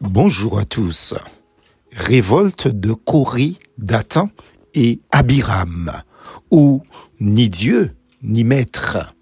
Bonjour à tous. Révolte de Corée, Dathan et Abiram, ou ni Dieu ni maître.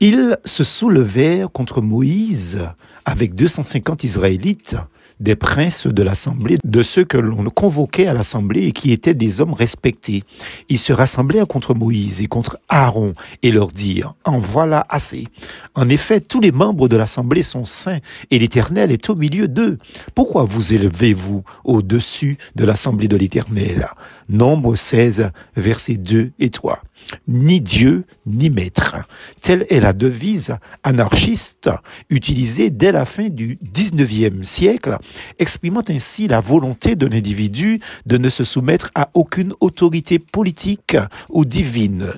Ils se soulevèrent contre Moïse avec 250 Israélites des princes de l'assemblée, de ceux que l'on convoquait à l'assemblée et qui étaient des hommes respectés. Ils se rassemblèrent contre Moïse et contre Aaron et leur dirent, en voilà assez. En effet, tous les membres de l'assemblée sont saints et l'Éternel est au milieu d'eux. Pourquoi vous élevez-vous au-dessus de l'assemblée de l'Éternel Nombre 16, versets 2 et 3 ni Dieu ni maître. Telle est la devise anarchiste utilisée dès la fin du XIXe siècle, exprimant ainsi la volonté de l'individu de ne se soumettre à aucune autorité politique ou divine.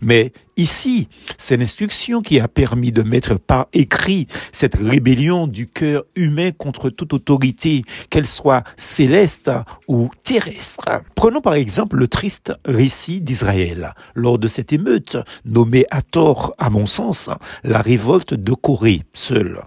Mais Ici, c'est l'instruction qui a permis de mettre par écrit cette rébellion du cœur humain contre toute autorité, qu'elle soit céleste ou terrestre. Prenons par exemple le triste récit d'Israël. Lors de cette émeute, nommée à tort, à mon sens, la révolte de Corée seule.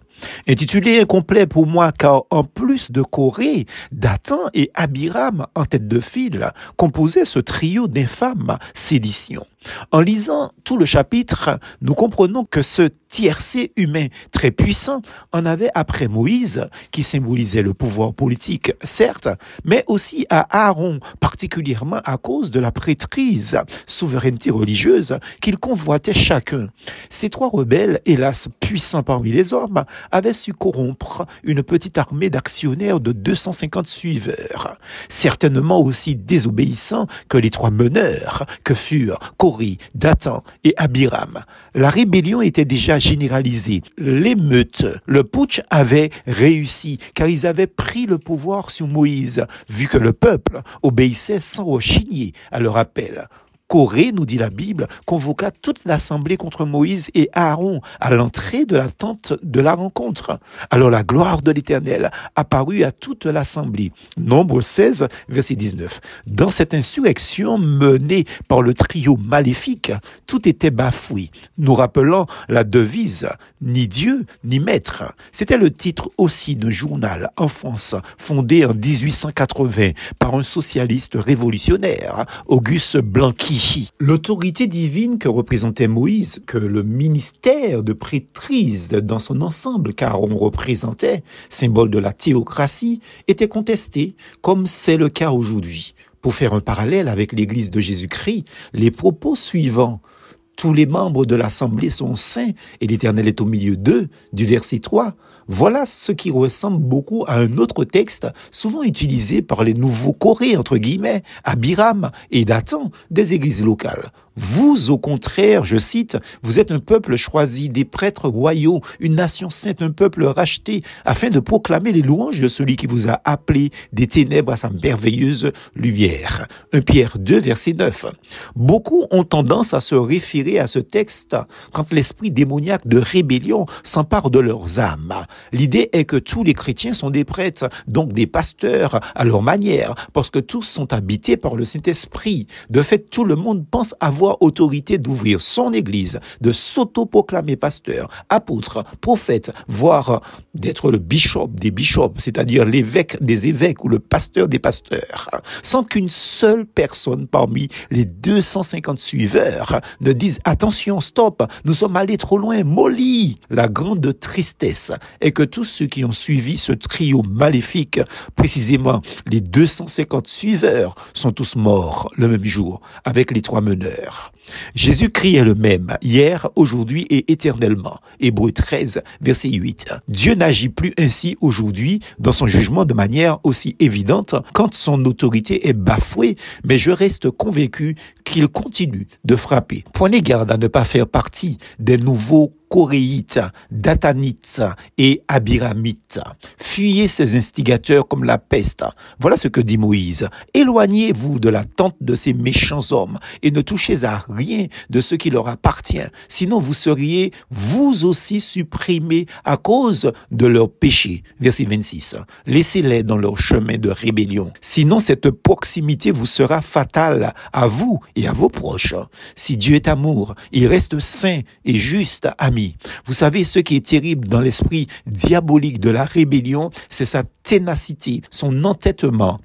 Intitulé incomplet pour moi car en plus de Corée, Dathan et Abiram en tête de file composaient ce trio d'infâmes séditions. En lisant tout le chapitre, nous comprenons que ce tiercé humain très puissant en avait après Moïse, qui symbolisait le pouvoir politique, certes, mais aussi à Aaron, particulièrement à cause de la prêtrise, souveraineté religieuse qu'il convoitait chacun. Ces trois rebelles, hélas puissants parmi les hommes, avaient su corrompre une petite armée d'actionnaires de 250 suiveurs, certainement aussi désobéissants que les trois meneurs que furent Cori, Dathan et Abiram. La rébellion était déjà généralisée. L'émeute, le putsch avait réussi car ils avaient pris le pouvoir sur Moïse, vu que le peuple obéissait sans rechigner à leur appel. Corée, nous dit la Bible, convoqua toute l'assemblée contre Moïse et Aaron à l'entrée de la tente de la rencontre. Alors la gloire de l'Éternel apparut à toute l'assemblée. Nombre 16, verset 19. Dans cette insurrection menée par le trio maléfique, tout était bafoué, nous rappelant la devise ni Dieu ni maître. C'était le titre aussi d'un journal en France fondé en 1880 par un socialiste révolutionnaire, Auguste Blanqui L'autorité divine que représentait Moïse, que le ministère de prêtrise dans son ensemble, car on représentait, symbole de la théocratie, était contestée, comme c'est le cas aujourd'hui. Pour faire un parallèle avec l'Église de Jésus-Christ, les propos suivants tous les membres de l'assemblée sont saints et l'Éternel est au milieu d'eux, du verset 3. Voilà ce qui ressemble beaucoup à un autre texte souvent utilisé par les nouveaux Corées, entre guillemets, Abiram et Dathan des églises locales. Vous, au contraire, je cite, vous êtes un peuple choisi, des prêtres royaux, une nation sainte, un peuple racheté, afin de proclamer les louanges de celui qui vous a appelé des ténèbres à sa merveilleuse lumière. 1 Pierre 2, verset 9. Beaucoup ont tendance à se référer à ce texte quand l'esprit démoniaque de rébellion s'empare de leurs âmes. L'idée est que tous les chrétiens sont des prêtres, donc des pasteurs à leur manière, parce que tous sont habités par le Saint-Esprit. De fait, tout le monde pense avoir autorité d'ouvrir son église, de s'auto-proclamer pasteur, apôtre, prophète, voire d'être le bishop des bishops, c'est-à-dire l'évêque des évêques ou le pasteur des pasteurs, sans qu'une seule personne parmi les 250 suiveurs ne dise attention, stop, nous sommes allés trop loin, molly. La grande tristesse est que tous ceux qui ont suivi ce trio maléfique, précisément les 250 suiveurs, sont tous morts le même jour avec les trois meneurs. Ugh. Jésus-Christ est le même, hier, aujourd'hui et éternellement. Hébreu 13, verset 8. Dieu n'agit plus ainsi aujourd'hui dans son jugement de manière aussi évidente quand son autorité est bafouée, mais je reste convaincu qu'il continue de frapper. Prenez garde à ne pas faire partie des nouveaux coréites, datanites et abiramites. Fuyez ces instigateurs comme la peste. Voilà ce que dit Moïse. Éloignez-vous de la tente de ces méchants hommes et ne touchez à rien de ce qui leur appartient. Sinon, vous seriez vous aussi supprimés à cause de leur péché. Verset 26. Laissez-les dans leur chemin de rébellion. Sinon, cette proximité vous sera fatale à vous et à vos proches. Si Dieu est amour, il reste saint et juste ami. Vous savez, ce qui est terrible dans l'esprit diabolique de la rébellion, c'est sa ténacité, son entêtement.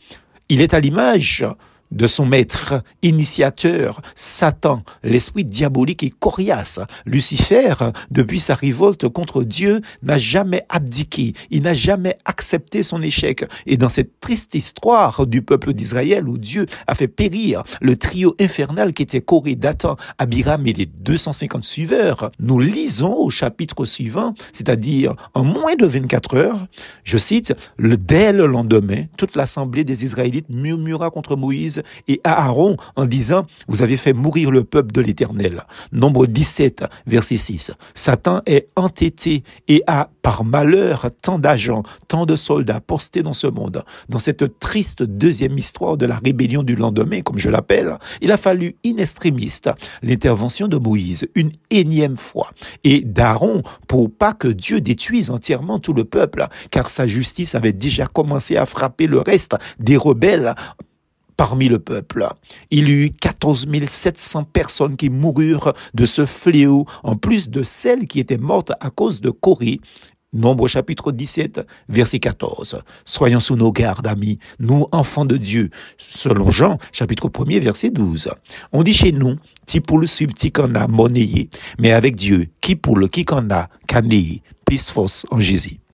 Il est à l'image de son maître initiateur, Satan, l'esprit diabolique et coriace. Lucifer, depuis sa révolte contre Dieu, n'a jamais abdiqué, il n'a jamais accepté son échec. Et dans cette triste histoire du peuple d'Israël où Dieu a fait périr le trio infernal qui était Corée, Dathan, Abiram et les 250 suiveurs, nous lisons au chapitre suivant, c'est-à-dire en moins de 24 heures, je cite, dès le lendemain, toute l'assemblée des Israélites murmura contre Moïse et à Aaron en disant, vous avez fait mourir le peuple de l'Éternel. Nombre 17, verset 6. Satan est entêté et a par malheur tant d'agents, tant de soldats postés dans ce monde. Dans cette triste deuxième histoire de la rébellion du lendemain, comme je l'appelle, il a fallu in extrémiste l'intervention de Moïse une énième fois et d'Aaron pour pas que Dieu détruise entièrement tout le peuple, car sa justice avait déjà commencé à frapper le reste des rebelles parmi le peuple. Il y eut 14 700 personnes qui moururent de ce fléau, en plus de celles qui étaient mortes à cause de Corée. Nombre chapitre 17, verset 14. Soyons sous nos gardes, amis, nous, enfants de Dieu. Selon Jean, chapitre 1 verset 12. On dit chez nous, ti pour le suivre, ti a monnayé. Mais avec Dieu, qui pour le qui qu'en a, plus force en Jésus.